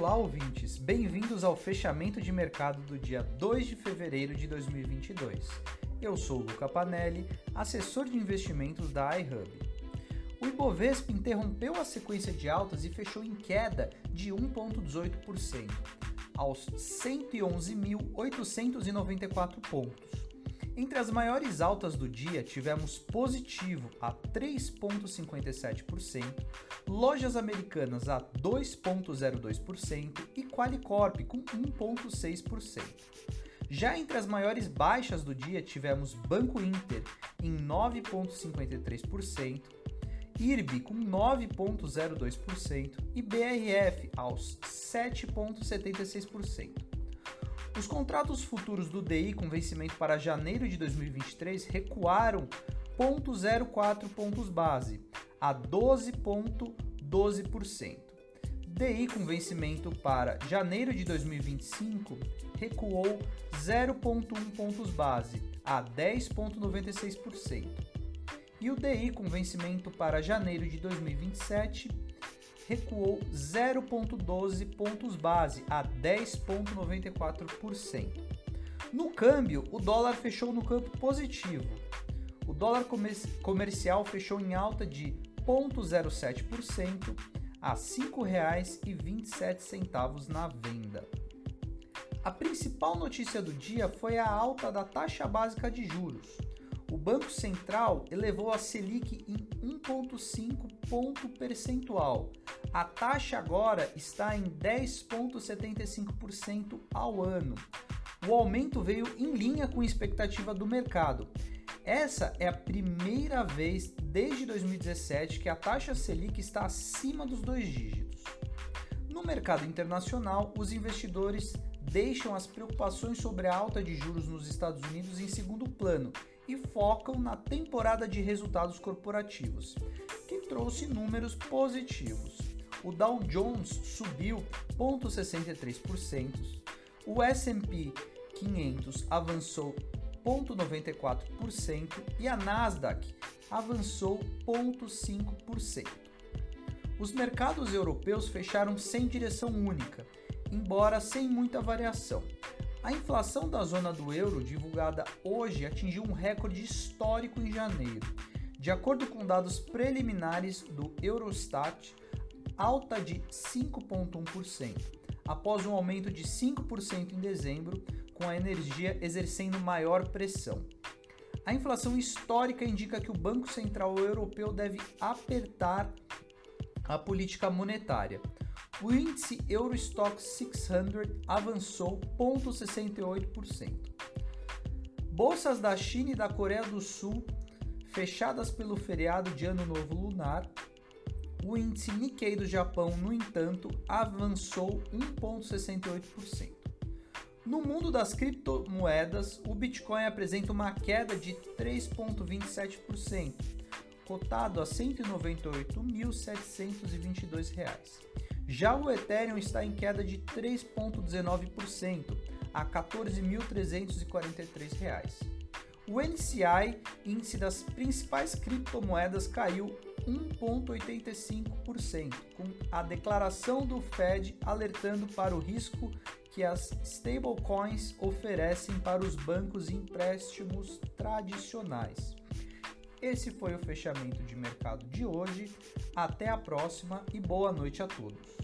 Olá, ouvintes! Bem-vindos ao fechamento de mercado do dia 2 de fevereiro de 2022. Eu sou Luca Panelli, assessor de investimentos da iHub. O Ibovespa interrompeu a sequência de altas e fechou em queda de 1,18%, aos 111.894 pontos. Entre as maiores altas do dia, tivemos positivo a 3,57%, lojas americanas a 2,02% e Qualicorp com 1,6%. Já entre as maiores baixas do dia, tivemos Banco Inter em 9,53%, IRB com 9,02% e BRF aos 7,76%. Os contratos futuros do DI com vencimento para janeiro de 2023 recuaram 0,04 pontos base a 12,12%. DI com vencimento para janeiro de 2025 recuou 0,1 pontos base a 10,96%. E o DI com vencimento para janeiro de 2027 recuou 0,12 pontos base a 10,94%. No câmbio, o dólar fechou no campo positivo. O dólar comercial fechou em alta de 0,07% a R$ 5,27 na venda. A principal notícia do dia foi a alta da taxa básica de juros. O Banco Central elevou a Selic em 1,5 ponto percentual, a taxa agora está em 10,75% ao ano. O aumento veio em linha com a expectativa do mercado. Essa é a primeira vez desde 2017 que a taxa Selic está acima dos dois dígitos. No mercado internacional, os investidores deixam as preocupações sobre a alta de juros nos Estados Unidos em segundo plano e focam na temporada de resultados corporativos, que trouxe números positivos o Dow Jones subiu 0,63%, o S&P 500 avançou 0,94% e a Nasdaq avançou 0,5%. Os mercados europeus fecharam sem direção única, embora sem muita variação. A inflação da zona do euro, divulgada hoje, atingiu um recorde histórico em janeiro. De acordo com dados preliminares do Eurostat, alta de 5,1%, após um aumento de 5% em dezembro, com a energia exercendo maior pressão. A inflação histórica indica que o Banco Central Europeu deve apertar a política monetária. O índice Eurostock 600 avançou 0,68%. Bolsas da China e da Coreia do Sul, fechadas pelo feriado de Ano Novo Lunar, o índice Nikkei do Japão, no entanto, avançou 1,68%. No mundo das criptomoedas, o Bitcoin apresenta uma queda de 3,27%, cotado a R$ 198.722. Já o Ethereum está em queda de 3,19%, a R$ 14.343. O NCI, índice das principais criptomoedas, caiu 1,85%, com a declaração do Fed alertando para o risco que as stablecoins oferecem para os bancos e empréstimos tradicionais. Esse foi o fechamento de mercado de hoje. Até a próxima e boa noite a todos.